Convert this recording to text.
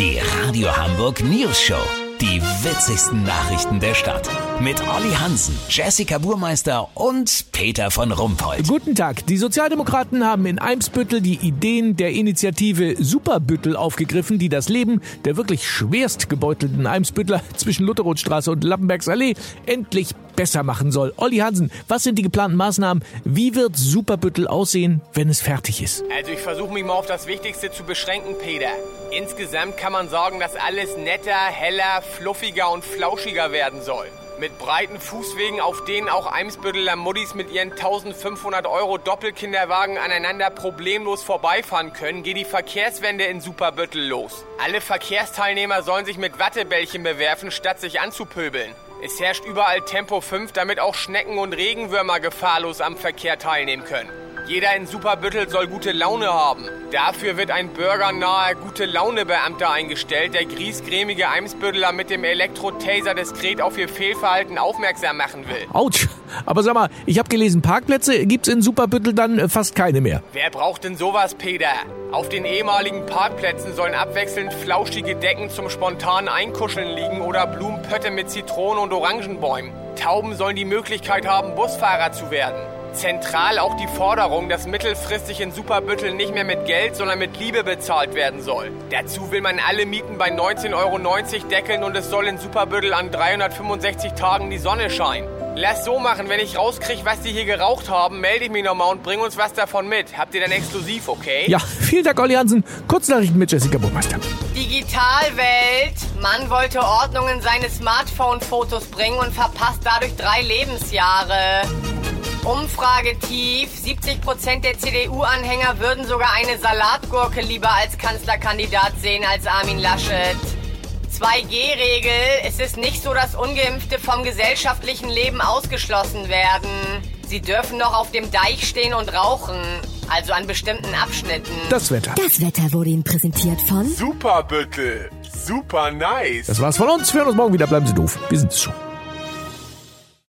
Die Radio Hamburg News Show. Die witzigsten Nachrichten der Stadt. Mit Olli Hansen, Jessica Burmeister und Peter von Rumpold. Guten Tag. Die Sozialdemokraten haben in Eimsbüttel die Ideen der Initiative Superbüttel aufgegriffen, die das Leben der wirklich schwerst gebeutelten Eimsbüttler zwischen Lutherrothstraße und Lappenbergs Allee endlich besser machen soll. Olli Hansen, was sind die geplanten Maßnahmen? Wie wird Superbüttel aussehen, wenn es fertig ist? Also ich versuche mich mal auf das Wichtigste zu beschränken, Peter. Insgesamt kann man sagen, dass alles netter, heller, fluffiger und flauschiger werden soll. Mit breiten Fußwegen, auf denen auch Eimsbütteler Muddis mit ihren 1500 Euro Doppelkinderwagen aneinander problemlos vorbeifahren können, geht die Verkehrswende in Superbüttel los. Alle Verkehrsteilnehmer sollen sich mit Wattebällchen bewerfen, statt sich anzupöbeln. Es herrscht überall Tempo 5, damit auch Schnecken und Regenwürmer gefahrlos am Verkehr teilnehmen können. Jeder in Superbüttel soll gute Laune haben. Dafür wird ein bürgernaher Gute-Laune-Beamter eingestellt, der griesgrämige Eimsbütteler mit dem Elektro-Taser diskret auf ihr Fehlverhalten aufmerksam machen will. Autsch. Aber sag mal, ich habe gelesen, Parkplätze gibt's in Superbüttel dann äh, fast keine mehr. Wer braucht denn sowas, Peter? Auf den ehemaligen Parkplätzen sollen abwechselnd flauschige Decken zum spontanen Einkuscheln liegen oder Blumenpötte mit Zitronen und Orangenbäumen. Tauben sollen die Möglichkeit haben, Busfahrer zu werden. Zentral auch die Forderung, dass mittelfristig in Superbüttel nicht mehr mit Geld, sondern mit Liebe bezahlt werden soll. Dazu will man alle Mieten bei 19,90 Euro deckeln und es soll in Superbüttel an 365 Tagen die Sonne scheinen. Lass so machen, wenn ich rauskriege, was die hier geraucht haben, melde ich mich nochmal und bring uns was davon mit. Habt ihr dann exklusiv, okay? Ja, vielen Dank, Olli Hansen. Kurznachrichten mit Jessica Burmeister. Digitalwelt. Mann wollte Ordnung in seine Smartphone-Fotos bringen und verpasst dadurch drei Lebensjahre. Umfrage tief. 70% der CDU-Anhänger würden sogar eine Salatgurke lieber als Kanzlerkandidat sehen als Armin Laschet. 2G-Regel. Es ist nicht so, dass Ungeimpfte vom gesellschaftlichen Leben ausgeschlossen werden. Sie dürfen noch auf dem Deich stehen und rauchen. Also an bestimmten Abschnitten. Das Wetter. Das Wetter wurde Ihnen präsentiert von Superbüttel. Super nice. Das war's von uns. Wir hören uns morgen wieder. Bleiben Sie doof. Wir sind's schon.